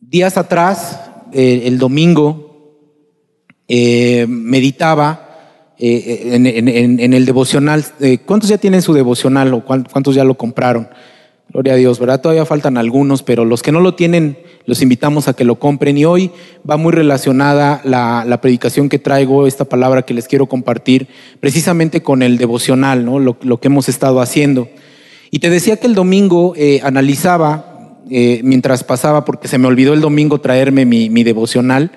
días atrás, eh, el domingo, eh, meditaba eh, en, el devocional. ¿Cuántos ya tienen su devocional o cuántos ya lo compraron? Gloria a Dios, ¿verdad? Todavía faltan algunos, pero los que no lo tienen, los invitamos a que lo compren. Y hoy va muy relacionada la, predicación que traigo, esta palabra que les quiero compartir, precisamente con el devocional, ¿no? Lo, que hemos estado haciendo. Y te decía que el domingo analizaba, eh, mientras pasaba, porque se me olvidó el domingo traerme mi, devocional,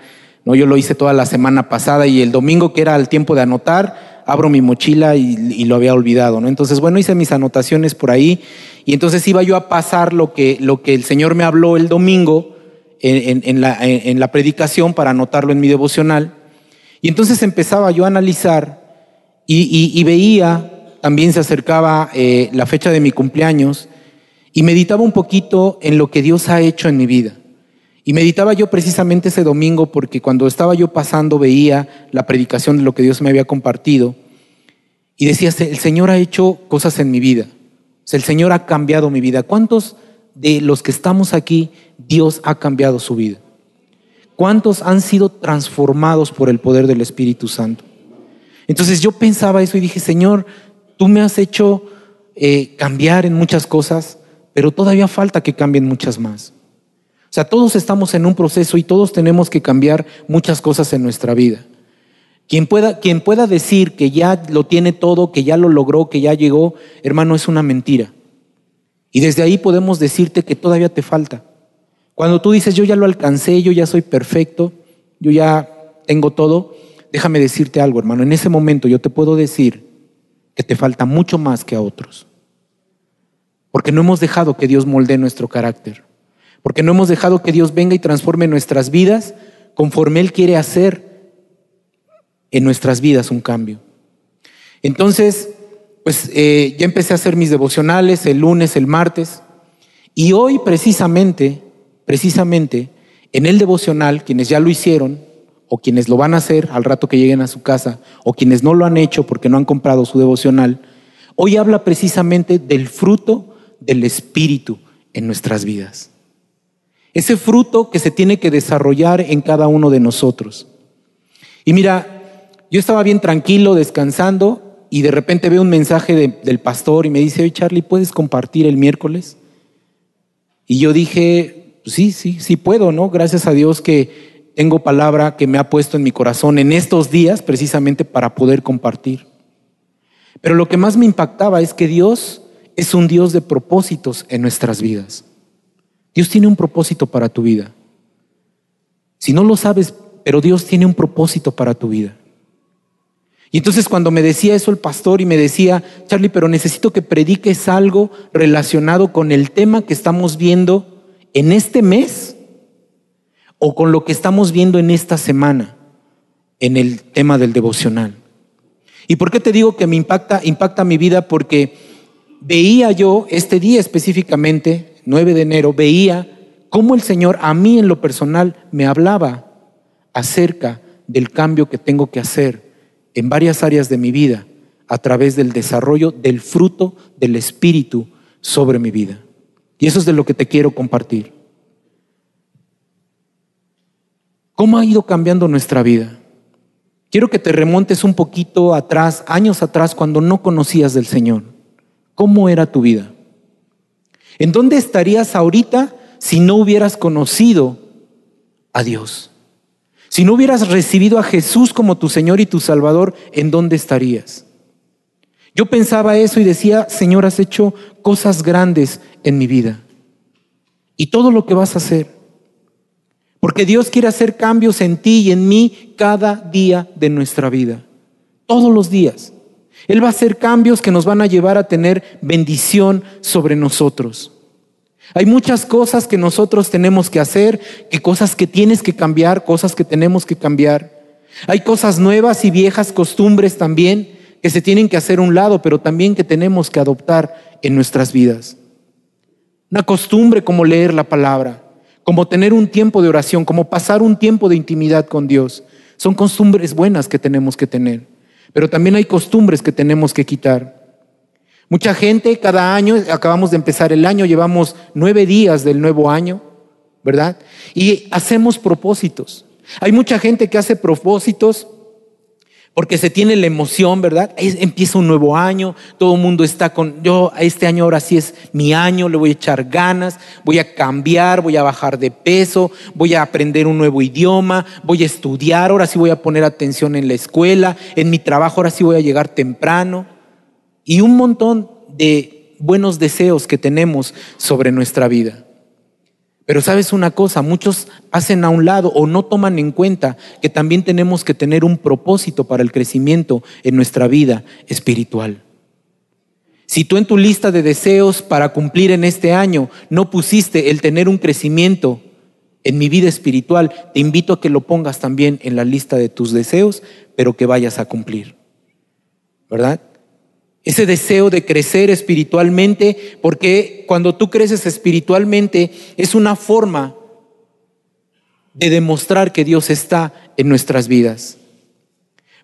¿no? Yo lo hice toda la semana pasada y el domingo, que era el tiempo de anotar, abro mi mochila y, lo había olvidado, ¿no? Entonces, bueno, hice mis anotaciones por ahí y entonces iba yo a pasar lo que, lo que el Señor me habló el domingo en, la, predicación para anotarlo en mi devocional. Y entonces empezaba yo a analizar y, veía, también se acercaba eh, la fecha de mi cumpleaños y meditaba un poquito en lo que Dios ha hecho en mi vida. Y meditaba yo precisamente ese domingo porque cuando estaba yo pasando veía la predicación de lo que Dios me había compartido y decía, el Señor ha hecho cosas en mi vida, el Señor ha cambiado mi vida. ¿Cuántos de los que estamos aquí Dios ha cambiado su vida? ¿Cuántos han sido transformados por el poder del Espíritu Santo? Entonces yo pensaba eso y dije, Señor, tú me has hecho eh, cambiar en muchas cosas, pero todavía falta que cambien muchas más. O sea, todos estamos en un proceso y todos tenemos que cambiar muchas cosas en nuestra vida. Quien pueda, quien pueda decir que ya lo tiene todo, que ya lo logró, que ya llegó, hermano, es una mentira. Y desde ahí podemos decirte que todavía te falta. Cuando tú dices, yo ya lo alcancé, yo ya soy perfecto, yo ya tengo todo, déjame decirte algo, hermano. En ese momento yo te puedo decir que te falta mucho más que a otros. Porque no hemos dejado que Dios moldee nuestro carácter porque no hemos dejado que Dios venga y transforme nuestras vidas conforme Él quiere hacer en nuestras vidas un cambio. Entonces, pues eh, ya empecé a hacer mis devocionales el lunes, el martes, y hoy precisamente, precisamente, en el devocional, quienes ya lo hicieron, o quienes lo van a hacer al rato que lleguen a su casa, o quienes no lo han hecho porque no han comprado su devocional, hoy habla precisamente del fruto del Espíritu en nuestras vidas. Ese fruto que se tiene que desarrollar en cada uno de nosotros. Y mira, yo estaba bien tranquilo, descansando, y de repente veo un mensaje del pastor y me dice, oye Charlie, ¿puedes compartir el miércoles? Y yo dije, pues sí, sí, sí puedo, ¿no? Gracias a Dios que tengo palabra que me ha puesto en mi corazón en estos días precisamente para poder compartir. Pero lo que más me impactaba es que Dios es un Dios de propósitos en nuestras vidas. Dios tiene un propósito para tu vida. Si no lo sabes, pero Dios tiene un propósito para tu vida. Y entonces cuando me decía eso el pastor y me decía, Charlie, pero necesito que prediques algo relacionado con el tema que estamos viendo en este mes o con lo que estamos viendo en esta semana, en el tema del devocional. ¿Y por qué te digo que me impacta, impacta mi vida? Porque veía yo este día específicamente, 9 de enero, veía cómo el Señor a mí en lo personal me hablaba acerca del cambio que tengo que hacer en varias áreas de mi vida a través del desarrollo del fruto del Espíritu sobre mi vida. Y eso es de lo que te quiero compartir. ¿Cómo ha ido cambiando nuestra vida? Quiero que te remontes un poquito atrás, años atrás, cuando no conocías del Señor. ¿Cómo era tu vida? ¿En dónde estarías ahorita si no hubieras conocido a Dios? Si no hubieras recibido a Jesús como tu Señor y tu Salvador, ¿en dónde estarías? Yo pensaba eso y decía, Señor, has hecho cosas grandes en mi vida. Y todo lo que vas a hacer. Porque Dios quiere hacer cambios en ti y en mí cada día de nuestra vida. Todos los días. Él va a hacer cambios que nos van a llevar a tener bendición sobre nosotros. Hay muchas cosas que nosotros tenemos que hacer, que cosas que tienes que cambiar, cosas que tenemos que cambiar. Hay cosas nuevas y viejas costumbres también que se tienen que hacer a un lado, pero también que tenemos que adoptar en nuestras vidas. Una costumbre como leer la palabra, como tener un tiempo de oración, como pasar un tiempo de intimidad con Dios. Son costumbres buenas que tenemos que tener. Pero también hay costumbres que tenemos que quitar. Mucha gente cada año, acabamos de empezar el año, llevamos nueve días del nuevo año, ¿verdad? Y hacemos propósitos. Hay mucha gente que hace propósitos porque se tiene la emoción, ¿verdad? Empieza un nuevo año, todo el mundo está con, yo este año ahora sí es mi año, le voy a echar ganas, voy a cambiar, voy a bajar de peso, voy a aprender un nuevo idioma, voy a estudiar, ahora sí voy a poner atención en la escuela, en mi trabajo, ahora sí voy a llegar temprano. Y un montón de buenos deseos que tenemos sobre nuestra vida. Pero sabes una cosa, muchos hacen a un lado o no toman en cuenta que también tenemos que tener un propósito para el crecimiento en nuestra vida espiritual. Si tú en tu lista de deseos para cumplir en este año no pusiste el tener un crecimiento en mi vida espiritual, te invito a que lo pongas también en la lista de tus deseos, pero que vayas a cumplir. ¿Verdad? Ese deseo de crecer espiritualmente, porque cuando tú creces espiritualmente es una forma de demostrar que Dios está en nuestras vidas.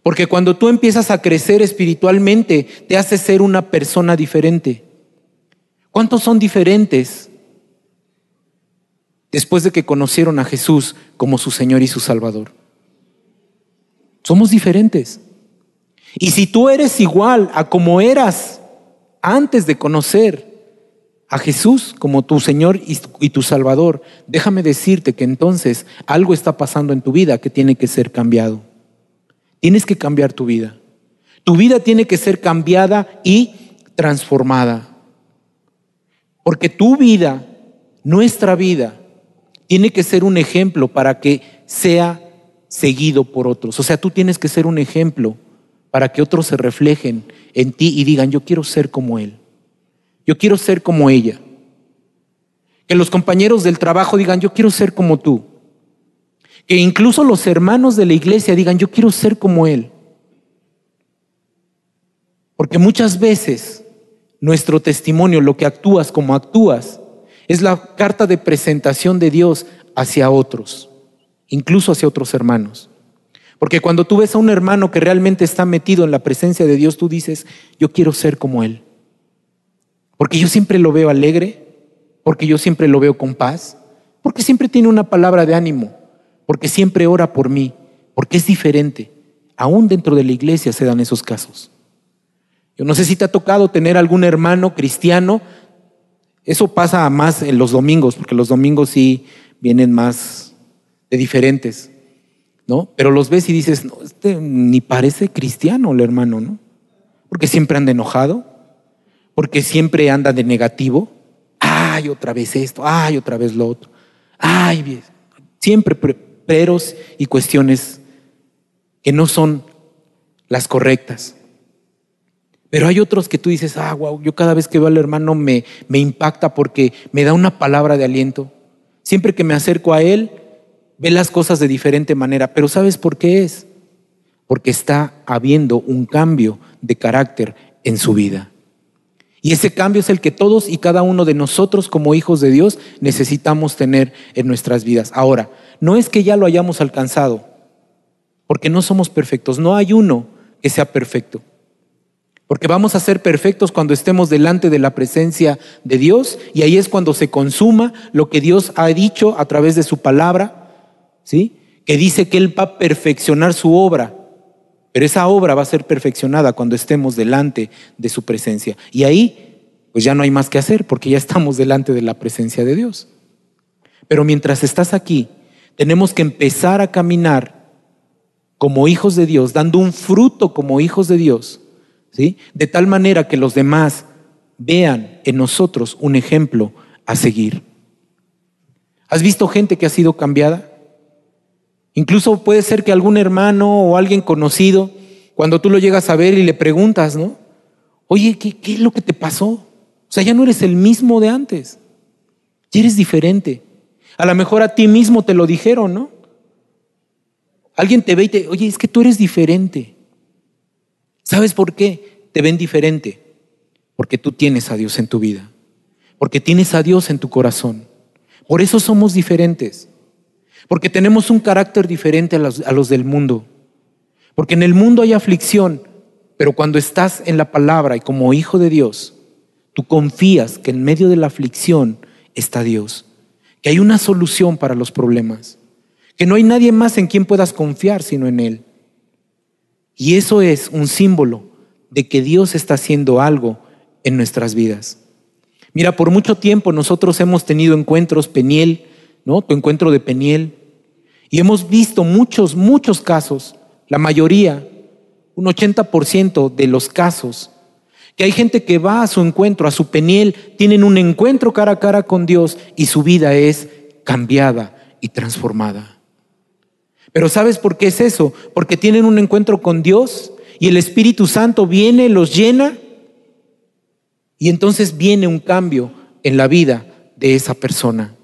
Porque cuando tú empiezas a crecer espiritualmente, te hace ser una persona diferente. ¿Cuántos son diferentes después de que conocieron a Jesús como su Señor y su Salvador? Somos diferentes. Y si tú eres igual a como eras antes de conocer a Jesús como tu Señor y tu Salvador, déjame decirte que entonces algo está pasando en tu vida que tiene que ser cambiado. Tienes que cambiar tu vida. Tu vida tiene que ser cambiada y transformada. Porque tu vida, nuestra vida, tiene que ser un ejemplo para que sea seguido por otros. O sea, tú tienes que ser un ejemplo para que otros se reflejen en ti y digan, yo quiero ser como Él, yo quiero ser como ella. Que los compañeros del trabajo digan, yo quiero ser como tú. Que incluso los hermanos de la iglesia digan, yo quiero ser como Él. Porque muchas veces nuestro testimonio, lo que actúas como actúas, es la carta de presentación de Dios hacia otros, incluso hacia otros hermanos. Porque cuando tú ves a un hermano que realmente está metido en la presencia de Dios, tú dices, yo quiero ser como Él. Porque yo siempre lo veo alegre, porque yo siempre lo veo con paz, porque siempre tiene una palabra de ánimo, porque siempre ora por mí, porque es diferente. Aún dentro de la iglesia se dan esos casos. Yo no sé si te ha tocado tener algún hermano cristiano. Eso pasa más en los domingos, porque los domingos sí vienen más de diferentes. ¿No? Pero los ves y dices, no, este ni parece cristiano el hermano, ¿no? Porque siempre anda enojado, porque siempre anda de negativo. Ay, otra vez esto, ay, otra vez lo otro. Ay, siempre peros y cuestiones que no son las correctas. Pero hay otros que tú dices, ah, wow, yo cada vez que veo al hermano me, me impacta porque me da una palabra de aliento. Siempre que me acerco a él, ve las cosas de diferente manera, pero ¿sabes por qué es? Porque está habiendo un cambio de carácter en su vida. Y ese cambio es el que todos y cada uno de nosotros como hijos de Dios necesitamos tener en nuestras vidas. Ahora, no es que ya lo hayamos alcanzado, porque no somos perfectos, no hay uno que sea perfecto. Porque vamos a ser perfectos cuando estemos delante de la presencia de Dios y ahí es cuando se consuma lo que Dios ha dicho a través de su palabra ¿sí? Que dice que Él va a perfeccionar su obra, pero esa obra va a ser perfeccionada cuando estemos delante de su presencia. Y ahí, pues ya no hay más que hacer, porque ya estamos delante de la presencia de Dios. Pero mientras estás aquí, tenemos que empezar a caminar como hijos de Dios, dando un fruto como hijos de Dios, ¿sí? De tal manera que los demás vean en nosotros un ejemplo a seguir. ¿Has visto gente que ha sido cambiada? Incluso puede ser que algún hermano o alguien conocido, cuando tú lo llegas a ver y le preguntas, ¿no? Oye, ¿qué, es lo que te pasó? O sea, ya no eres el mismo de antes. Ya eres diferente. A lo mejor a ti mismo te lo dijeron, ¿no? Alguien te ve y te, oye, es que tú eres diferente. ¿Sabes por qué te ven diferente? Porque tú tienes a Dios en tu vida. Porque tienes a Dios en tu corazón. Por eso somos diferentes. Porque tenemos un carácter diferente a los, del mundo. Porque en el mundo hay aflicción, pero cuando estás en la palabra y como hijo de Dios, tú confías que en medio de la aflicción está Dios. que hay una solución para los problemas, que no hay nadie más en quien puedas confiar sino en Él. Y eso es un símbolo de que Dios está haciendo algo en nuestras vidas. Mira, por mucho tiempo nosotros hemos tenido encuentros Peniel, Tu encuentro de Peniel. Y hemos visto muchos, muchos casos, la mayoría, un 80% de los casos, que hay gente que va a su encuentro, a su Peniel, tienen un encuentro cara a cara con Dios y su vida es cambiada y transformada. Pero ¿sabes por qué es eso? Porque tienen un encuentro con Dios y el Espíritu Santo viene, los llena y entonces viene un cambio en la vida de esa persona.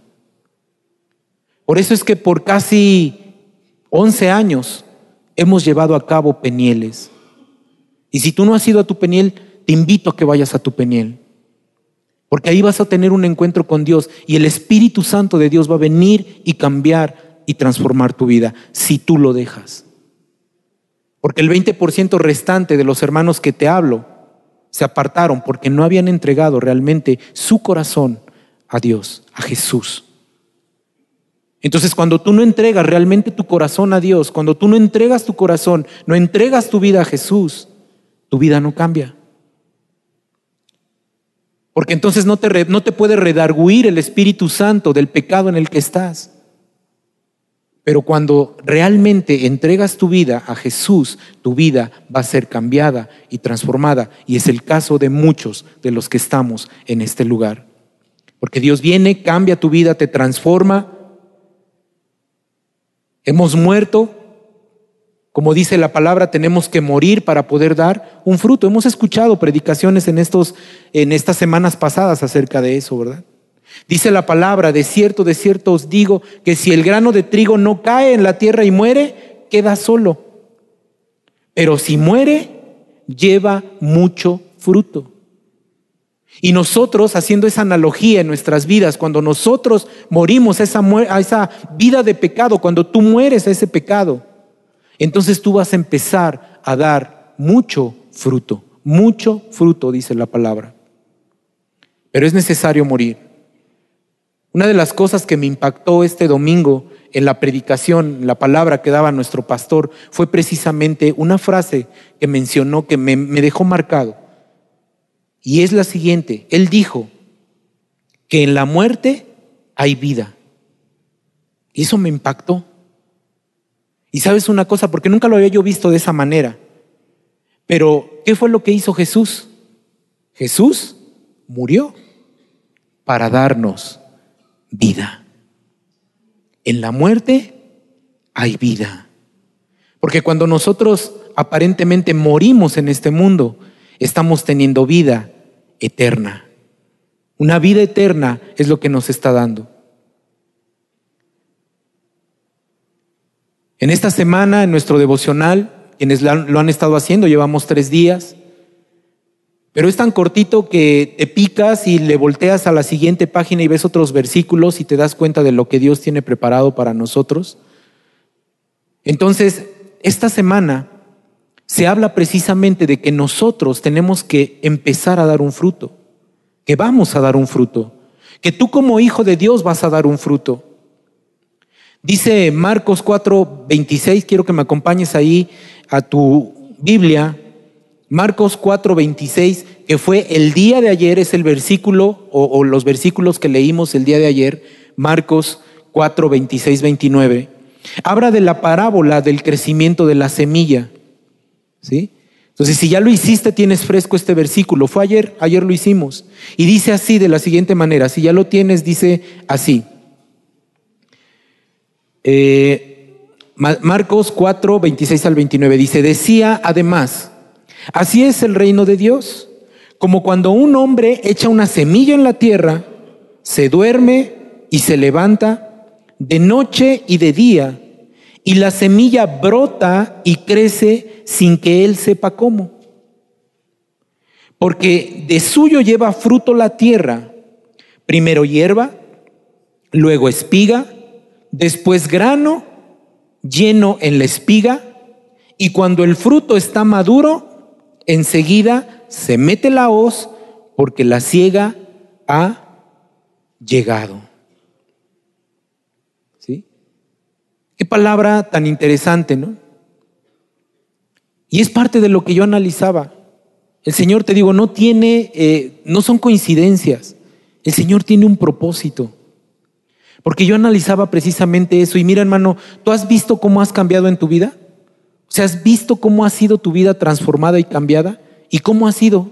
Por eso es que por casi 11 años hemos llevado a cabo penieles. Y si tú no has ido a tu peniel, te invito a que vayas a tu peniel. Porque ahí vas a tener un encuentro con Dios y el Espíritu Santo de Dios va a venir y cambiar y transformar tu vida si tú lo dejas. Porque el 20% restante de los hermanos que te hablo se apartaron porque no habían entregado realmente su corazón a Dios, a Jesús. Entonces, cuando tú no entregas realmente tu corazón a Dios, cuando tú no entregas tu corazón, no entregas tu vida a Jesús, tu vida no cambia. Porque entonces no te, no te puede redarguir el Espíritu Santo del pecado en el que estás. Pero cuando realmente entregas tu vida a Jesús, tu vida va a ser cambiada y transformada. Y es el caso de muchos de los que estamos en este lugar. Porque Dios viene, cambia tu vida, te transforma Hemos muerto, como dice la palabra, tenemos que morir para poder dar un fruto. Hemos escuchado predicaciones en, estos, en estas semanas pasadas acerca de eso, ¿verdad? Dice la palabra, de cierto, de cierto os digo, que si el grano de trigo no cae en la tierra y muere, queda solo. Pero si muere, lleva mucho fruto. Y nosotros, haciendo esa analogía en nuestras vidas, cuando nosotros morimos a esa, vida de pecado, cuando tú mueres a ese pecado, entonces tú vas a empezar a dar mucho fruto, mucho fruto, dice la palabra. Pero es necesario morir. Una de las cosas que me impactó este domingo en la predicación, la palabra que daba nuestro pastor, fue precisamente una frase que mencionó que me dejó marcado. Y es la siguiente. Él dijo que en la muerte hay vida. Y eso me impactó. Y sabes una cosa, porque nunca lo había yo visto de esa manera. Pero, ¿qué fue lo que hizo Jesús? Jesús murió para darnos vida. En la muerte hay vida. Porque cuando nosotros aparentemente morimos en este mundo, estamos teniendo vida eterna. Una vida eterna es lo que nos está dando. En esta semana, en nuestro devocional, quienes lo han estado haciendo, llevamos tres días, pero es tan cortito que te picas y le volteas a la siguiente página y ves otros versículos y te das cuenta de lo que Dios tiene preparado para nosotros. Entonces, esta semana se habla precisamente de que nosotros tenemos que empezar a dar un fruto, que vamos a dar un fruto, que tú como hijo de Dios vas a dar un fruto. Dice Marcos 4, 26, quiero que me acompañes ahí a tu Biblia, Marcos 4, 26, que fue el día de ayer, es el versículo o, o los versículos que leímos el día de ayer, Marcos 4, 26, 29. Habla de la parábola del crecimiento de la semilla. Entonces, si ya lo hiciste, tienes fresco este versículo. Fue ayer, ayer lo hicimos. Y dice así, de la siguiente manera. Si ya lo tienes, dice así. Eh, Marcos 4, 26 al 29. Dice, decía además, así es el reino de Dios. Como cuando un hombre echa una semilla en la tierra, se duerme y se levanta de noche y de día y la semilla brota y crece sin que él sepa cómo. Porque de suyo lleva fruto la tierra, primero hierba, luego espiga, después grano lleno en la espiga, y cuando el fruto está maduro, enseguida se mete la hoz porque la ciega ha llegado. Qué palabra tan interesante, ¿no? Y es parte de lo que yo analizaba. El Señor, te digo, no tiene, eh, no son coincidencias. El Señor tiene un propósito. Porque yo analizaba precisamente eso. Y mira, hermano, ¿tú has visto cómo has cambiado en tu vida? O sea, ¿has visto cómo ha sido tu vida transformada y cambiada? ¿Y cómo ha sido?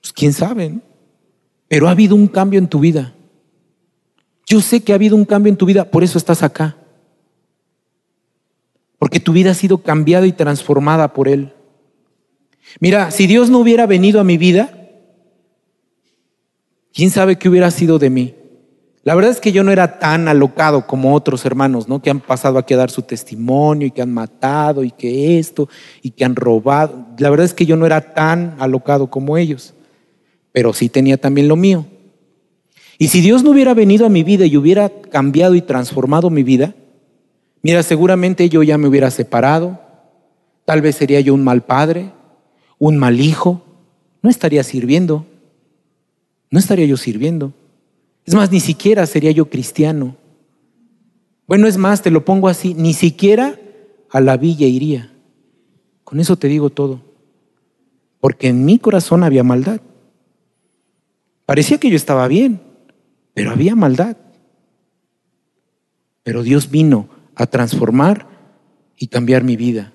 Pues quién sabe, ¿no? Pero ha habido un cambio en tu vida. Yo sé que ha habido un cambio en tu vida, por eso estás acá. Porque tu vida ha sido cambiada y transformada por Él. Mira, si Dios no hubiera venido a mi vida, ¿quién sabe qué hubiera sido de mí? La verdad es que yo no era tan alocado como otros hermanos, ¿no? Que han pasado aquí a dar su testimonio y que han matado y que esto y que han robado. La verdad es que yo no era tan alocado como ellos, pero sí tenía también lo mío. Y si Dios no hubiera venido a mi vida y hubiera cambiado y transformado mi vida, mira, seguramente yo ya me hubiera separado, tal vez sería yo un mal padre, un mal hijo, no estaría sirviendo, no estaría yo sirviendo. Es más, ni siquiera sería yo cristiano. Bueno, es más, te lo pongo así, ni siquiera a la villa iría. Con eso te digo todo. Porque en mi corazón había maldad. Parecía que yo estaba bien, pero había maldad. Pero Dios vino a transformar y cambiar mi vida.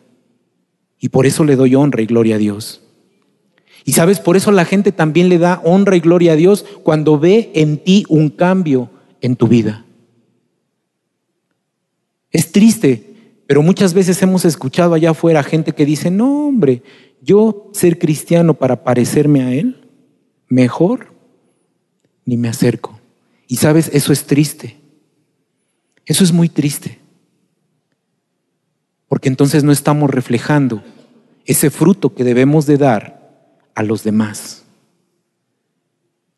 Y por eso le doy honra y gloria a Dios. Y sabes, por eso la gente también le da honra y gloria a Dios cuando ve en ti un cambio en tu vida. Es triste, pero muchas veces hemos escuchado allá afuera gente que dice, no hombre, yo ser cristiano para parecerme a Él, mejor ni me acerco. Y sabes, eso es triste. Eso es muy triste. Porque entonces no estamos reflejando ese fruto que debemos de dar a los demás.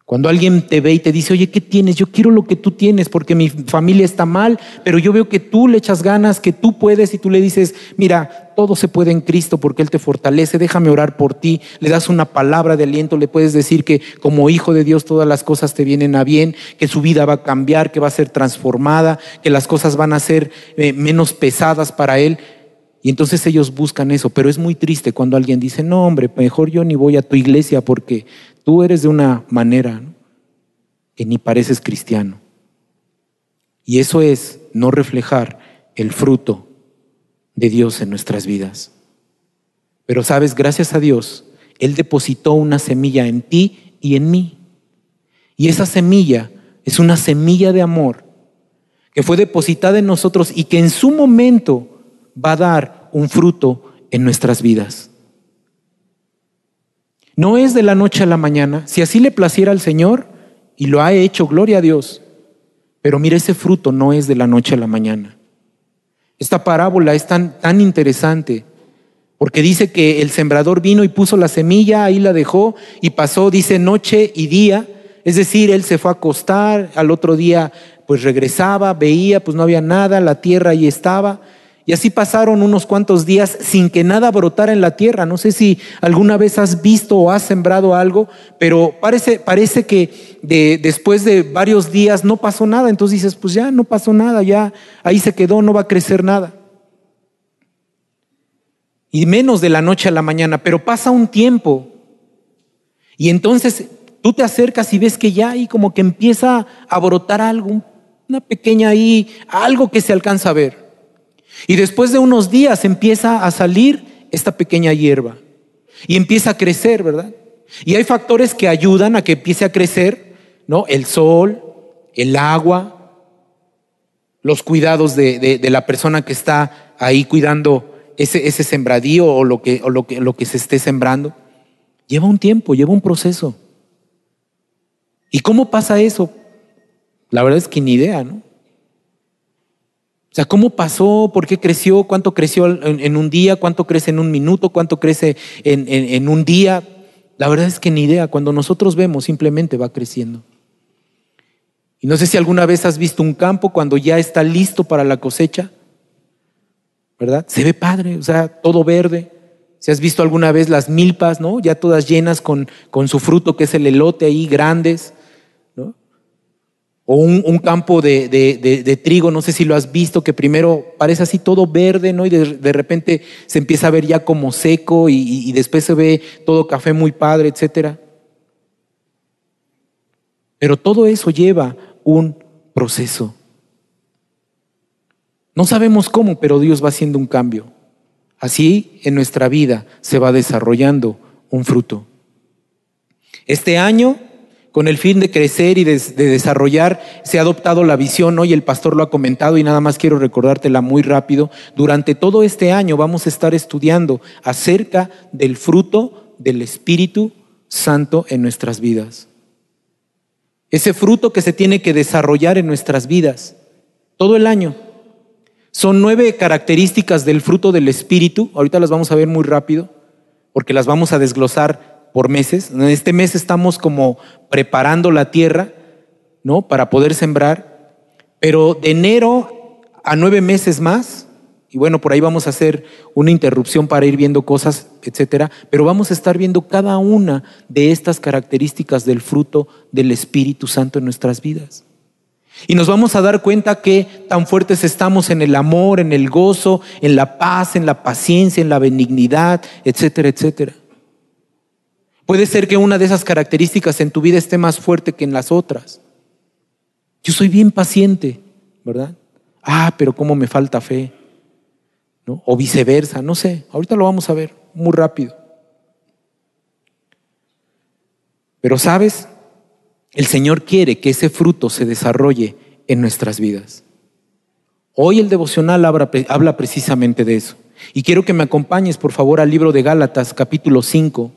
Cuando alguien te ve y te dice, oye, ¿qué tienes? Yo quiero lo que tú tienes porque mi familia está mal, pero yo veo que tú le echas ganas, que tú puedes y tú le dices, mira, todo se puede en Cristo porque Él te fortalece, déjame orar por ti, le das una palabra de aliento, le puedes decir que como hijo de Dios todas las cosas te vienen a bien, que su vida va a cambiar, que va a ser transformada, que las cosas van a ser eh, menos pesadas para Él. Y entonces ellos buscan eso, pero es muy triste cuando alguien dice, no hombre, mejor yo ni voy a tu iglesia porque tú eres de una manera que ni pareces cristiano. Y eso es no reflejar el fruto de Dios en nuestras vidas. Pero sabes, gracias a Dios, Él depositó una semilla en ti y en mí. Y esa semilla es una semilla de amor que fue depositada en nosotros y que en su momento va a dar un fruto en nuestras vidas. No es de la noche a la mañana. Si así le placiera al Señor, y lo ha hecho, gloria a Dios. Pero mire, ese fruto no es de la noche a la mañana. Esta parábola es tan, tan interesante porque dice que el sembrador vino y puso la semilla, ahí la dejó y pasó, dice, noche y día. Es decir, él se fue a acostar, al otro día pues regresaba, veía, pues no había nada, la tierra ahí estaba. Y así pasaron unos cuantos días sin que nada brotara en la tierra. No sé si alguna vez has visto o has sembrado algo, pero parece, parece que de, después de varios días no pasó nada. Entonces dices, pues ya no pasó nada, ya ahí se quedó, no va a crecer nada. Y menos de la noche a la mañana, pero pasa un tiempo. Y entonces tú te acercas y ves que ya ahí como que empieza a brotar algo, una pequeña ahí, algo que se alcanza a ver. Y después de unos días empieza a salir esta pequeña hierba y empieza a crecer, ¿verdad? Y hay factores que ayudan a que empiece a crecer, ¿no? El sol, el agua, los cuidados de, la persona que está ahí cuidando ese, ese sembradío o, lo que, o lo, que, lo que se esté sembrando. Lleva un tiempo, lleva un proceso. ¿Y cómo pasa eso? La verdad es que ni idea, ¿no? O sea, ¿cómo pasó? ¿Por qué creció? ¿Cuánto creció en, un día? ¿Cuánto crece en un minuto? ¿Cuánto crece en, en un día? La verdad es que ni idea. Cuando nosotros vemos, simplemente va creciendo. Y no sé si alguna vez has visto un campo cuando ya está listo para la cosecha, ¿verdad? Se ve padre, o sea, todo verde. Si has visto alguna vez las milpas, ¿no? Ya todas llenas con, con su fruto, que es el elote ahí, grandes. O un, campo de, trigo, no sé si lo has visto, que primero parece así todo verde, ¿no? Y de, repente se empieza a ver ya como seco y, después se ve todo café muy padre, etcétera. Pero todo eso lleva un proceso. No sabemos cómo, pero Dios va haciendo un cambio. Así en nuestra vida se va desarrollando un fruto. Este año, con el fin de crecer y de, desarrollar, se ha adoptado la visión, hoy el pastor lo ha comentado y nada más quiero recordártela muy rápido. Durante todo este año vamos a estar estudiando acerca del fruto del Espíritu Santo en nuestras vidas. Ese fruto que se tiene que desarrollar en nuestras vidas todo el año. Son nueve características del fruto del Espíritu. Ahorita las vamos a ver muy rápido porque las vamos a desglosar por meses. En este mes estamos como preparando la tierra, ¿no? Para poder sembrar. Pero de enero a nueve meses más, y bueno, por ahí vamos a hacer una interrupción para ir viendo cosas, etcétera, pero vamos a estar viendo cada una de estas características del fruto del Espíritu Santo en nuestras vidas. Y nos vamos a dar cuenta que tan fuertes estamos en el amor, en el gozo, en la paz, en la paciencia, en la benignidad, etcétera, etcétera. Puede ser que una de esas características en tu vida esté más fuerte que en las otras. Yo soy bien paciente, ¿verdad? Ah, pero cómo me falta fe o viceversa, no sé, ahorita lo vamos a ver muy rápido. Pero sabes, el Señor quiere que ese fruto se desarrolle en nuestras vidas. Hoy el devocional habla, habla, precisamente de eso. Y quiero que me acompañes, por favor, al libro de Gálatas, capítulo 5.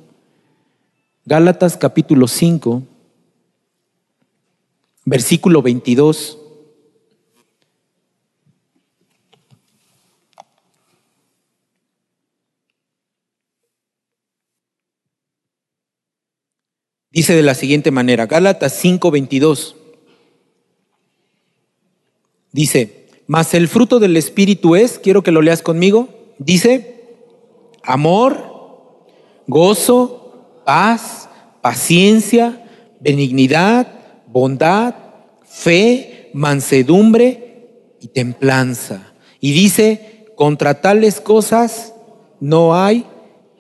Gálatas, capítulo 5, versículo 22. Dice de la siguiente manera, Gálatas 5:22. Dice, mas el fruto del Espíritu es, quiero que lo leas conmigo, dice, amor, gozo, paz, paciencia, benignidad, bondad, fe, mansedumbre y templanza. Y dice, contra tales cosas no hay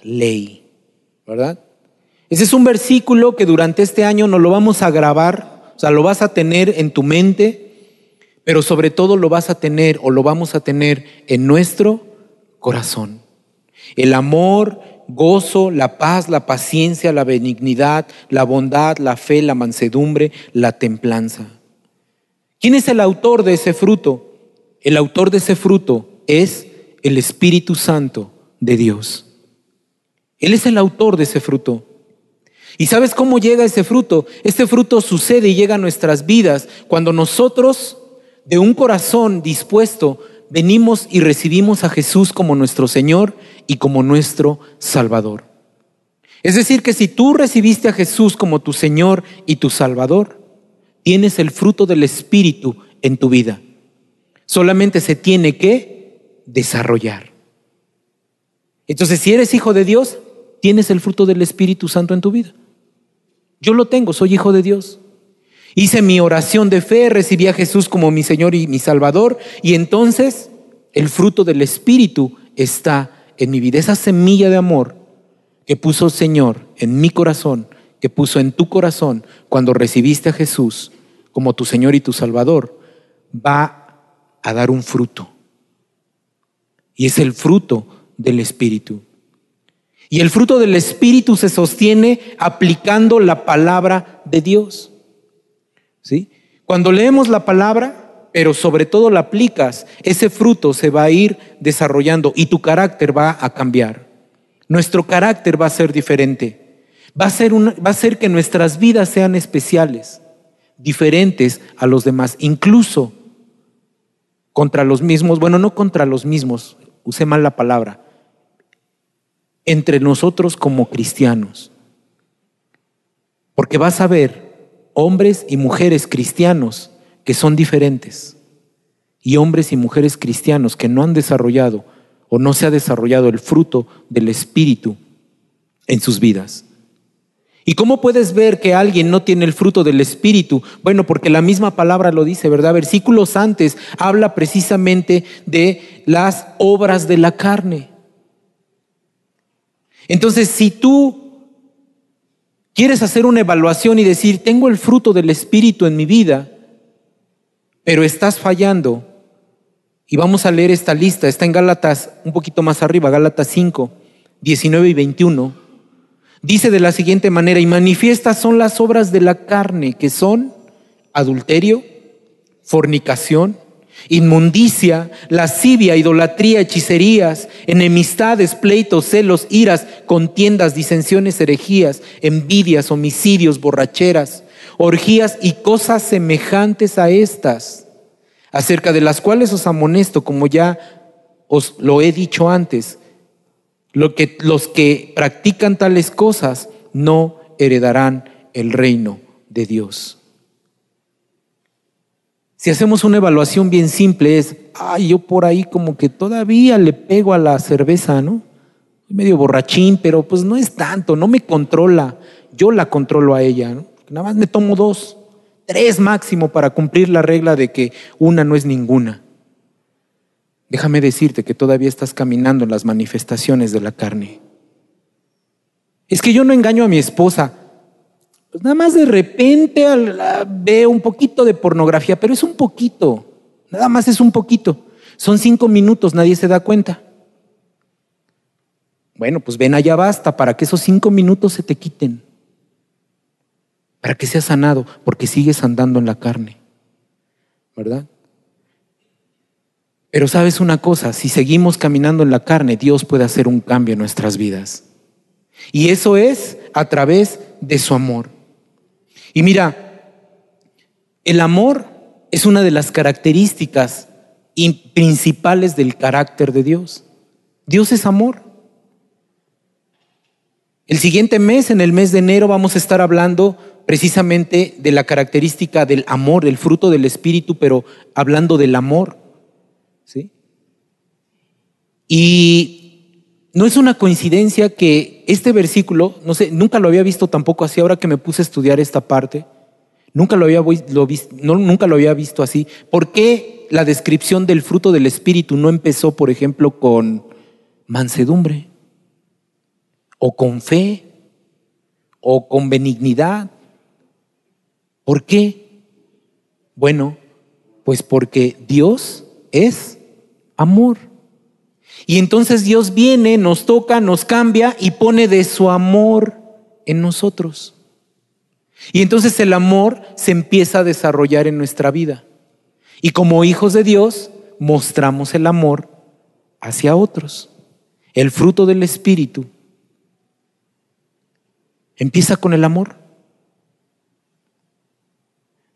ley, ¿verdad? Ese es un versículo que durante este año nos lo vamos a grabar, o sea, lo vas a tener en tu mente, pero sobre todo lo vas a tener o lo vamos a tener en nuestro corazón. El amor, gozo, la paz, la paciencia, la benignidad, la bondad, la fe, la mansedumbre, la templanza. ¿Quién es el autor de ese fruto? El autor de ese fruto es el Espíritu Santo de Dios. Él es el autor de ese fruto. ¿Y sabes cómo llega ese fruto? Este fruto sucede y llega a nuestras vidas cuando nosotros, de un corazón dispuesto, venimos y recibimos a Jesús como nuestro Señor y como nuestro Salvador. Es decir, que si tú recibiste a Jesús como tu Señor y tu Salvador, tienes el fruto del Espíritu en tu vida. Solamente se tiene que desarrollar. Entonces, si eres hijo de Dios, tienes el fruto del Espíritu Santo en tu vida. Yo lo tengo, soy hijo de Dios. Hice mi oración de fe, recibí a Jesús como mi Señor y mi Salvador, y entonces el fruto del Espíritu está en mi vida. Esa semilla de amor que puso el Señor en mi corazón, que puso en tu corazón cuando recibiste a Jesús como tu Señor y tu Salvador, va a dar un fruto. Y es el fruto del Espíritu. Y el fruto del Espíritu se sostiene aplicando la palabra de Dios. ¿Sí? Cuando leemos la palabra, pero sobre todo la aplicas, ese fruto se va a ir desarrollando y tu carácter va a cambiar. Nuestro carácter va a ser diferente. Va a ser, va a ser que nuestras vidas sean especiales, diferentes a los demás, incluso contra los mismos, bueno, no contra los mismos, usé mal la palabra, entre nosotros como cristianos. Porque vas a ver hombres y mujeres cristianos que son diferentes y hombres y mujeres cristianos que no han desarrollado o no se ha desarrollado el fruto del Espíritu en sus vidas. ¿Y cómo puedes ver que alguien no tiene el fruto del Espíritu? Bueno, porque la misma palabra lo dice, ¿verdad? Versículos antes habla precisamente de las obras de la carne. Entonces, si tú quieres hacer una evaluación y decir, tengo el fruto del Espíritu en mi vida, pero estás fallando, y vamos a leer esta lista, está en Gálatas un poquito más arriba, Gálatas 5, 19 y 21 Dice de la siguiente manera, y manifiestas son las obras de la carne, que son adulterio, fornicación, inmundicia, lascivia, idolatría, hechicerías, enemistades, pleitos, celos, iras, contiendas, disensiones, herejías, envidias, homicidios, borracheras, orgías y cosas semejantes a estas, acerca de las cuales os amonesto, como ya os lo he dicho antes, lo que, los que practican tales cosas no heredarán el reino de Dios. Si hacemos una evaluación bien simple es, ay, yo por ahí como que todavía le pego a la cerveza, ¿no? Medio borrachín, pero pues no es tanto, no me controla, yo la controlo a ella, ¿no? Nada más me tomo dos, tres máximo para cumplir la regla de que una no es ninguna. Déjame decirte que todavía estás caminando en las manifestaciones de la carne. Es que yo no engaño a mi esposa. Pues nada más de repente veo un poquito de pornografía, pero es un poquito. Nada más es un poquito. Son cinco minutos, nadie se da cuenta. Bueno, pues ven allá basta para que esos cinco minutos se te quiten. Para que seas sanado, porque sigues andando en la carne. ¿Verdad? Pero sabes una cosa, si seguimos caminando en la carne, Dios puede hacer un cambio en nuestras vidas. Y eso es a través de su amor. Y mira, el amor es una de las características principales del carácter de Dios. Dios es amor. El siguiente mes, en el mes de enero, vamos a estar hablando precisamente de la característica del amor, el fruto del Espíritu, pero hablando del amor. ¿sí? Y no es una coincidencia que este versículo, no sé, nunca lo había visto tampoco así, ahora que me puse a estudiar esta parte, nunca lo había, no, nunca lo había visto así. ¿Por qué la descripción del fruto del Espíritu no empezó, por ejemplo, con mansedumbre? ¿O con fe? ¿O con benignidad? ¿Por qué? Bueno, pues porque Dios es amor. Y entonces Dios viene, nos toca, nos cambia y pone de su amor en nosotros. Y entonces el amor se empieza a desarrollar en nuestra vida. Y como hijos de Dios mostramos el amor hacia otros. El fruto del Espíritu empieza con el amor.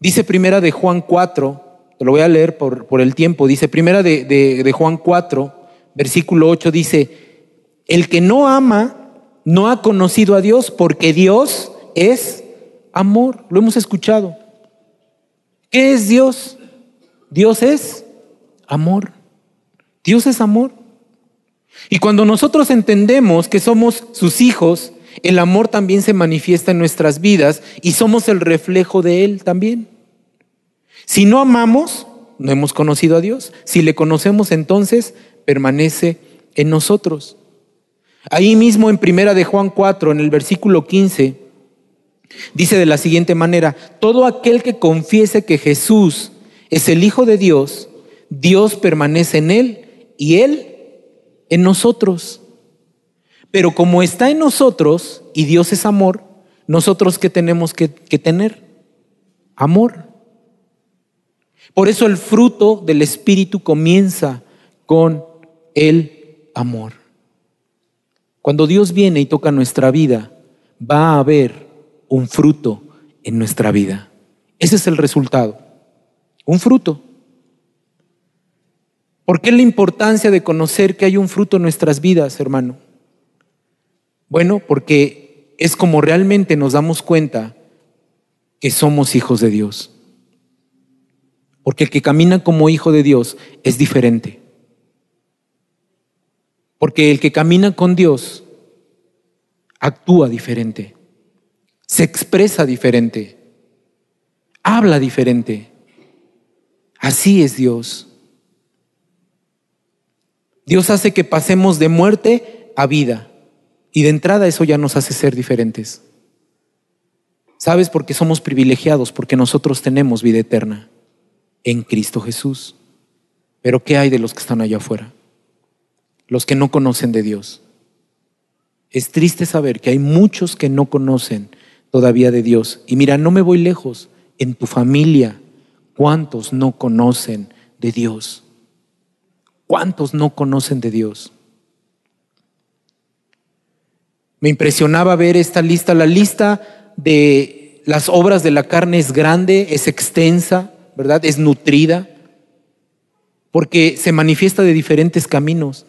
Dice primera de Juan 4, lo voy a leer por, por el tiempo. Dice, primera de, de Juan 4, versículo 8, dice, el que no ama no ha conocido a Dios porque Dios es amor. Lo hemos escuchado. ¿Qué es Dios? Dios es amor. Dios es amor. Y cuando nosotros entendemos que somos sus hijos, el amor también se manifiesta en nuestras vidas y somos el reflejo de Él también. Si no amamos, no hemos conocido a Dios. Si le conocemos, entonces permanece en nosotros. Ahí mismo en Primera de Juan 4, en el versículo 15, dice de la siguiente manera, todo aquel que confiese que Jesús es el Hijo de Dios, Dios permanece en él y él en nosotros. Pero como está en nosotros y Dios es amor, nosotros qué tenemos que, que tener? Amor. Por eso el fruto del Espíritu comienza con el amor. Cuando Dios viene y toca nuestra vida, va a haber un fruto en nuestra vida. Ese es el resultado. Un fruto. ¿Por qué la importancia de conocer que hay un fruto en nuestras vidas, hermano? Bueno, porque es como realmente nos damos cuenta que somos hijos de Dios. Porque el que camina como hijo de Dios es diferente. Porque el que camina con Dios actúa diferente. se expresa diferente, habla diferente. Así es Dios. Dios hace que pasemos de muerte a vida. Y de entrada eso ya nos hace ser diferentes. ¿Sabes? Porque somos privilegiados, porque nosotros tenemos vida eterna en Cristo Jesús. Pero ¿qué hay de los que están allá afuera? Los que no conocen de Dios. Es triste saber que hay muchos que no conocen todavía de Dios. Y mira, no me voy lejos. En tu familia, ¿cuántos no conocen de Dios? ¿Cuántos no conocen de Dios? Me impresionaba ver esta lista. La lista de las obras de la carne es grande, es extensa, ¿verdad? Es nutrida, porque se manifiesta de diferentes caminos.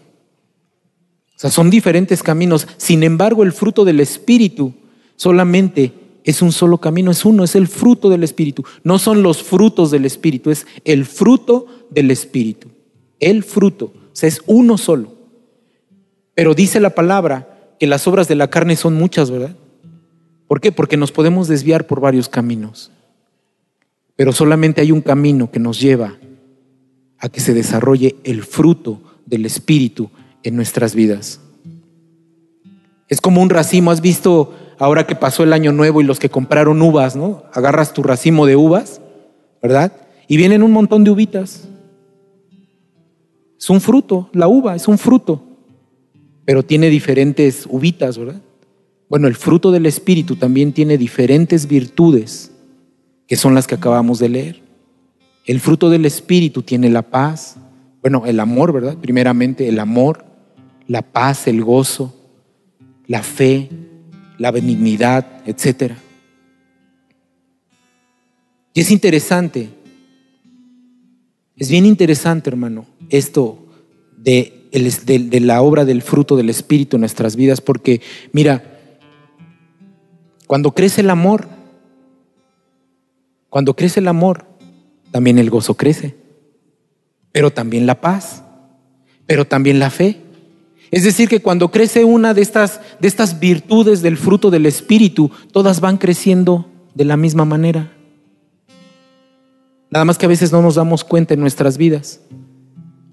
O sea, son diferentes caminos. Sin embargo, el fruto del Espíritu solamente es un solo camino, es uno, es el fruto del Espíritu. No son los frutos del Espíritu, es el fruto del Espíritu. El fruto, o sea, es uno solo. Pero dice la palabra que las obras de la carne son muchas, ¿verdad? ¿Por qué? Porque nos podemos desviar por varios caminos. Pero solamente hay un camino que nos lleva a que se desarrolle el fruto del Espíritu en nuestras vidas. Es como un racimo, has visto ahora que pasó el año nuevo y los que compraron uvas, ¿no? Agarras tu racimo de uvas, ¿verdad? Y vienen un montón de uvitas. Es un fruto, la uva es un fruto pero tiene diferentes uvitas, ¿verdad? Bueno, el fruto del Espíritu también tiene diferentes virtudes, que son las que acabamos de leer. El fruto del Espíritu tiene la paz, bueno, el amor, ¿verdad? Primeramente el amor, la paz, el gozo, la fe, la benignidad, etc. Y es interesante, es bien interesante, hermano, esto de de, la obra del fruto del Espíritu en nuestras vidas, porque mira, cuando crece el amor, cuando crece el amor, también el gozo crece, pero también la paz, pero también la fe. Es decir, que cuando crece una de estas, de estas virtudes del fruto del Espíritu, todas van creciendo de la misma manera. Nada más que a veces no nos damos cuenta en nuestras vidas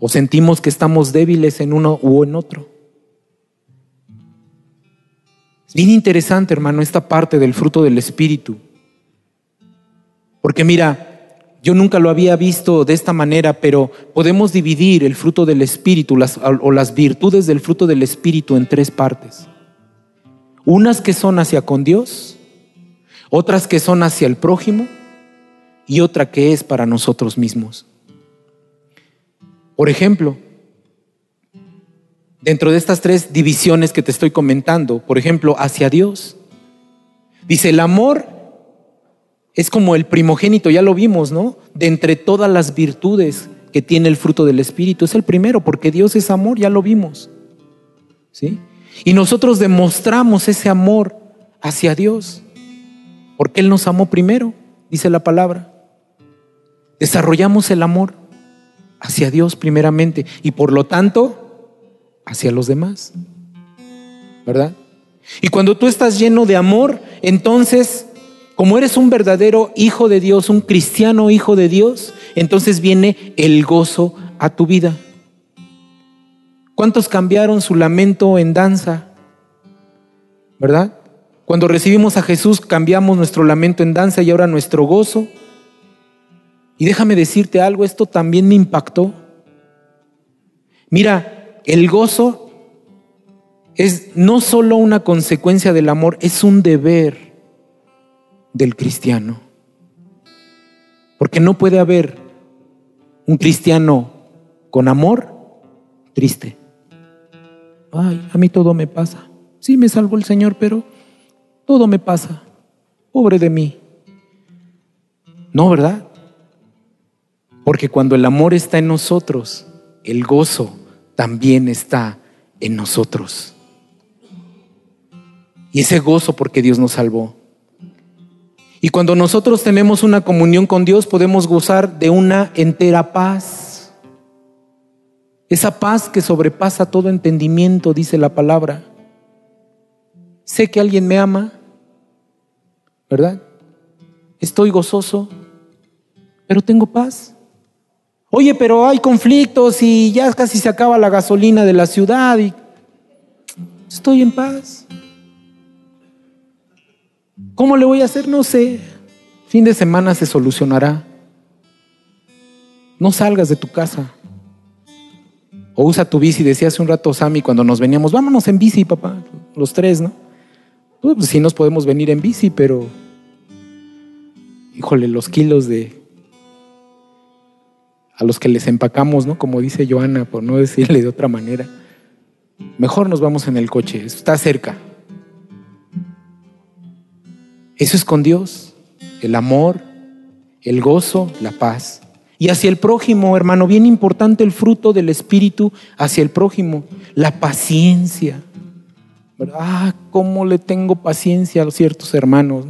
o sentimos que estamos débiles en uno u en otro. Es bien interesante, hermano, esta parte del fruto del Espíritu. Porque mira, yo nunca lo había visto de esta manera, pero podemos dividir el fruto del Espíritu o las virtudes del fruto del Espíritu en tres partes. Unas que son hacia con Dios, otras que son hacia el prójimo y otra que es para nosotros mismos. Por ejemplo, dentro de estas tres divisiones que te estoy comentando, por ejemplo, hacia Dios, dice, el amor es como el primogénito, ya lo vimos, ¿no? De entre todas las virtudes que tiene el fruto del Espíritu, es el primero, porque Dios es amor, ya lo vimos. ¿Sí? Y nosotros demostramos ese amor hacia Dios, porque Él nos amó primero, dice la palabra. Desarrollamos el amor hacia Dios primeramente y por lo tanto hacia los demás. ¿Verdad? Y cuando tú estás lleno de amor, entonces, como eres un verdadero hijo de Dios, un cristiano hijo de Dios, entonces viene el gozo a tu vida. ¿Cuántos cambiaron su lamento en danza? ¿Verdad? Cuando recibimos a Jesús cambiamos nuestro lamento en danza y ahora nuestro gozo y déjame decirte algo, esto también me impactó. Mira, el gozo es no solo una consecuencia del amor, es un deber del cristiano. Porque no puede haber un cristiano con amor triste. Ay, a mí todo me pasa. Sí, me salvó el Señor, pero todo me pasa. Pobre de mí. No, ¿verdad? Porque cuando el amor está en nosotros, el gozo también está en nosotros. Y ese gozo porque Dios nos salvó. Y cuando nosotros tenemos una comunión con Dios, podemos gozar de una entera paz. Esa paz que sobrepasa todo entendimiento, dice la palabra. Sé que alguien me ama, ¿verdad? Estoy gozoso, pero tengo paz. Oye, pero hay conflictos y ya casi se acaba la gasolina de la ciudad y estoy en paz. ¿Cómo le voy a hacer? No sé. Fin de semana se solucionará. No salgas de tu casa. O usa tu bici, decía hace un rato Sammy cuando nos veníamos, vámonos en bici, papá, los tres, ¿no? Pues sí nos podemos venir en bici, pero híjole, los kilos de a los que les empacamos, ¿no? Como dice Joana, por no decirle de otra manera. Mejor nos vamos en el coche, está cerca. Eso es con Dios, el amor, el gozo, la paz. Y hacia el prójimo, hermano, bien importante el fruto del Espíritu hacia el prójimo, la paciencia. Ah, cómo le tengo paciencia a ciertos hermanos.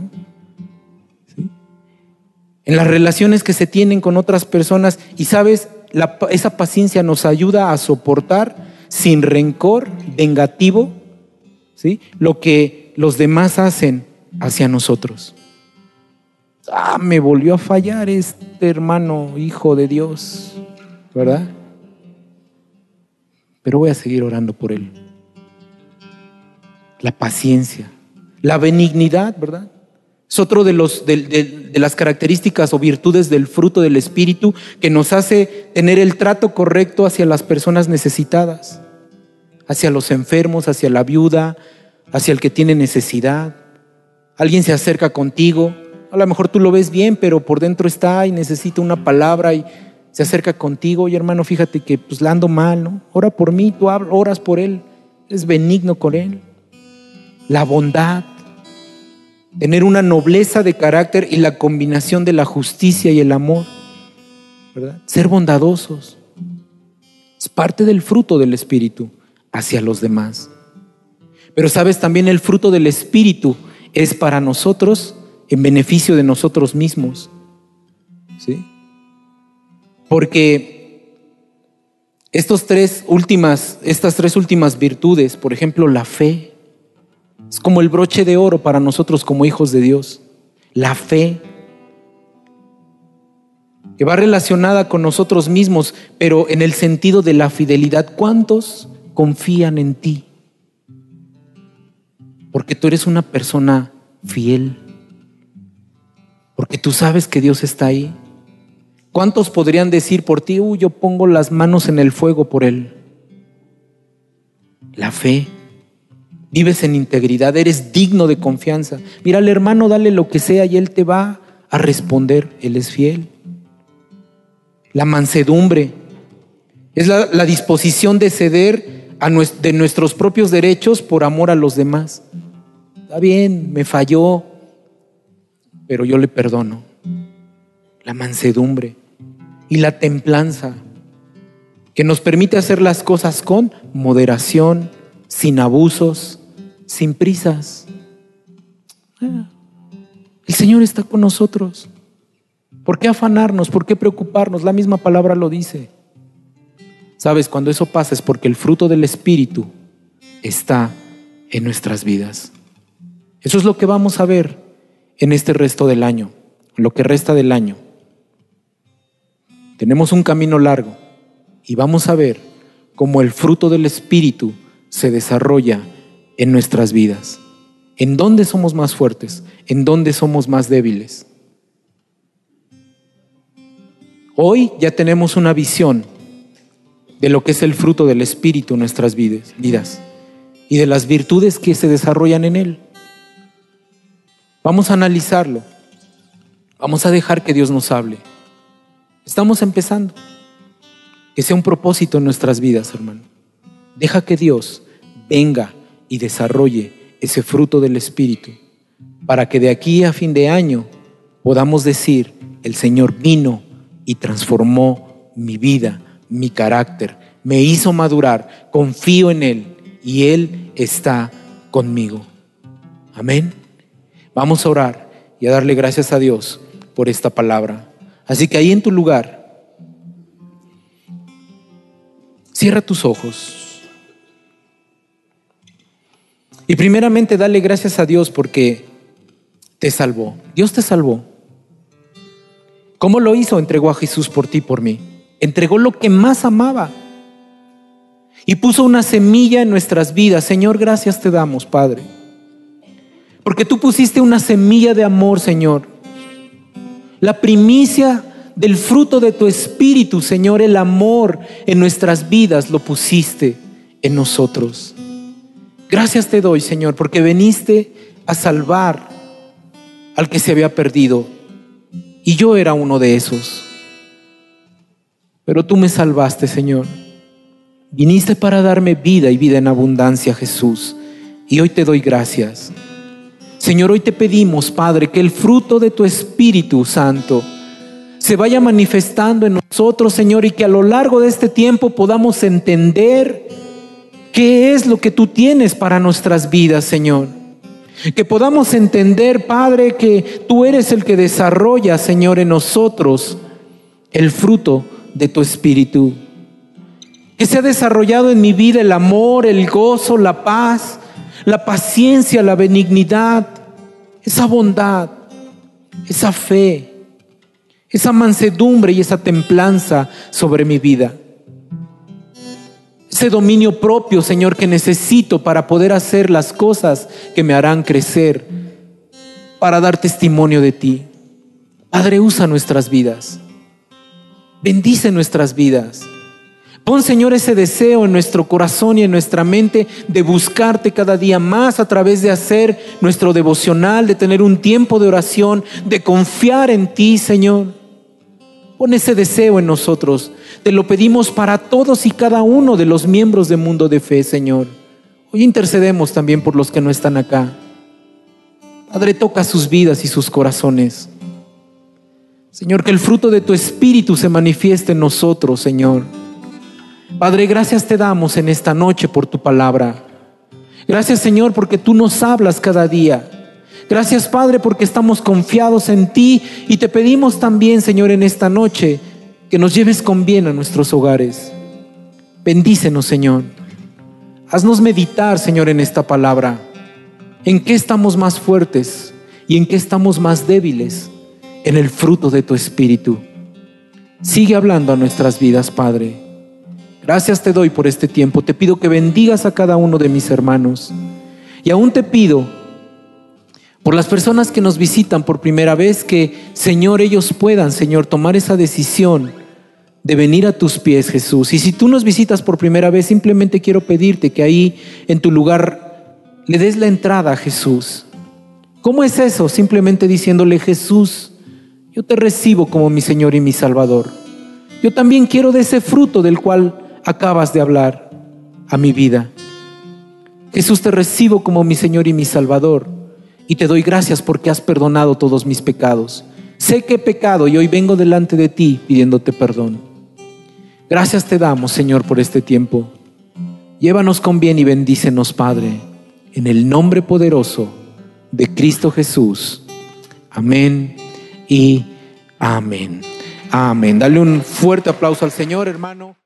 En las relaciones que se tienen con otras personas. Y sabes, esa paciencia nos ayuda a soportar sin rencor vengativo ¿sí? lo que los demás hacen hacia nosotros. Ah, me volvió a fallar este hermano, hijo de Dios, ¿verdad? Pero voy a seguir orando por él. La paciencia, la benignidad, ¿verdad? Es otro de, los, de, de, las características o virtudes del fruto del Espíritu que nos hace tener el trato correcto hacia las personas necesitadas, hacia los enfermos, hacia la viuda, hacia el que tiene necesidad alguien se acerca contigo, a lo mejor tú lo ves bien, pero por dentro está y necesita una palabra y se acerca contigo, y hermano, fíjate que pues la ando mal, ¿no? Ora por mí, tú oras por él, es benigno con él. La bondad, tener una nobleza de carácter y la combinación de la justicia y el amor, ¿verdad? Ser bondadosos. Es parte del fruto del Espíritu hacia los demás. Pero sabes también el fruto del Espíritu es para nosotros en beneficio de nosotros mismos. ¿Sí? Porque estos tres últimas, estas tres últimas virtudes, por ejemplo, la fe, es como el broche de oro para nosotros como hijos de Dios. La fe, que va relacionada con nosotros mismos, pero en el sentido de la fidelidad. ¿Cuántos confían en ti? porque tú eres una persona fiel, porque tú sabes que Dios está ahí. ¿Cuántos podrían decir por ti, uy, yo pongo las manos en el fuego por Él? La fe. Vives en integridad, eres digno de confianza. Mira al hermano, dale lo que sea y Él te va a responder. Él es fiel. La mansedumbre es la, la disposición de ceder de nuestros propios derechos por amor a los demás. Está bien, me falló, pero yo le perdono. La mansedumbre y la templanza que nos permite hacer las cosas con moderación, sin abusos, sin prisas. El Señor está con nosotros. ¿Por qué afanarnos? ¿Por qué preocuparnos? La misma palabra lo dice. Sabes, cuando eso pasa es porque el fruto del Espíritu está en nuestras vidas. Eso es lo que vamos a ver en este resto del año, lo que resta del año. Tenemos un camino largo y vamos a ver cómo el fruto del Espíritu se desarrolla en nuestras vidas. ¿En dónde somos más fuertes? ¿En dónde somos más débiles? Hoy ya tenemos una visión de lo que es el fruto del Espíritu en nuestras vidas, y de las virtudes que se desarrollan en Él. Vamos a analizarlo. Vamos a dejar que Dios nos hable. Estamos empezando. Que sea un propósito en nuestras vidas, hermano. Deja que Dios venga y desarrolle ese fruto del Espíritu para que de aquí a fin de año podamos decir, el Señor vino y transformó mi vida mi carácter, me hizo madurar, confío en Él y Él está conmigo. Amén. Vamos a orar y a darle gracias a Dios por esta palabra. Así que ahí en tu lugar, cierra tus ojos. Y primeramente dale gracias a Dios porque te salvó. Dios te salvó. ¿Cómo lo hizo? Entregó a Jesús por ti, por mí. Entregó lo que más amaba. Y puso una semilla en nuestras vidas. Señor, gracias te damos, Padre. Porque tú pusiste una semilla de amor, Señor. La primicia del fruto de tu espíritu, Señor, el amor en nuestras vidas lo pusiste en nosotros. Gracias te doy, Señor, porque veniste a salvar al que se había perdido. Y yo era uno de esos. Pero tú me salvaste, Señor. Viniste para darme vida y vida en abundancia, Jesús. Y hoy te doy gracias. Señor, hoy te pedimos, Padre, que el fruto de tu Espíritu Santo se vaya manifestando en nosotros, Señor, y que a lo largo de este tiempo podamos entender qué es lo que tú tienes para nuestras vidas, Señor. Que podamos entender, Padre, que tú eres el que desarrolla, Señor, en nosotros el fruto de tu Espíritu que se ha desarrollado en mi vida el amor, el gozo, la paz, la paciencia, la benignidad, esa bondad, esa fe, esa mansedumbre y esa templanza sobre mi vida. Ese dominio propio, Señor, que necesito para poder hacer las cosas que me harán crecer, para dar testimonio de ti. Padre, usa nuestras vidas. Bendice nuestras vidas. Pon, Señor, ese deseo en nuestro corazón y en nuestra mente de buscarte cada día más a través de hacer nuestro devocional, de tener un tiempo de oración, de confiar en ti, Señor. Pon ese deseo en nosotros. Te lo pedimos para todos y cada uno de los miembros de Mundo de Fe, Señor. Hoy intercedemos también por los que no están acá. Padre, toca sus vidas y sus corazones. Señor, que el fruto de tu Espíritu se manifieste en nosotros, Señor. Padre, gracias te damos en esta noche por tu palabra. Gracias Señor porque tú nos hablas cada día. Gracias Padre porque estamos confiados en ti y te pedimos también Señor en esta noche que nos lleves con bien a nuestros hogares. Bendícenos Señor. Haznos meditar Señor en esta palabra. ¿En qué estamos más fuertes y en qué estamos más débiles? En el fruto de tu Espíritu. Sigue hablando a nuestras vidas, Padre. Gracias te doy por este tiempo. Te pido que bendigas a cada uno de mis hermanos. Y aún te pido por las personas que nos visitan por primera vez, que Señor, ellos puedan, Señor, tomar esa decisión de venir a tus pies, Jesús. Y si tú nos visitas por primera vez, simplemente quiero pedirte que ahí en tu lugar le des la entrada a Jesús. ¿Cómo es eso? Simplemente diciéndole, Jesús, yo te recibo como mi Señor y mi Salvador. Yo también quiero de ese fruto del cual acabas de hablar a mi vida. Jesús, te recibo como mi Señor y mi Salvador y te doy gracias porque has perdonado todos mis pecados. Sé que he pecado y hoy vengo delante de ti pidiéndote perdón. Gracias te damos, Señor, por este tiempo. Llévanos con bien y bendícenos, Padre, en el nombre poderoso de Cristo Jesús. Amén y amén. Amén. Dale un fuerte aplauso al Señor, hermano.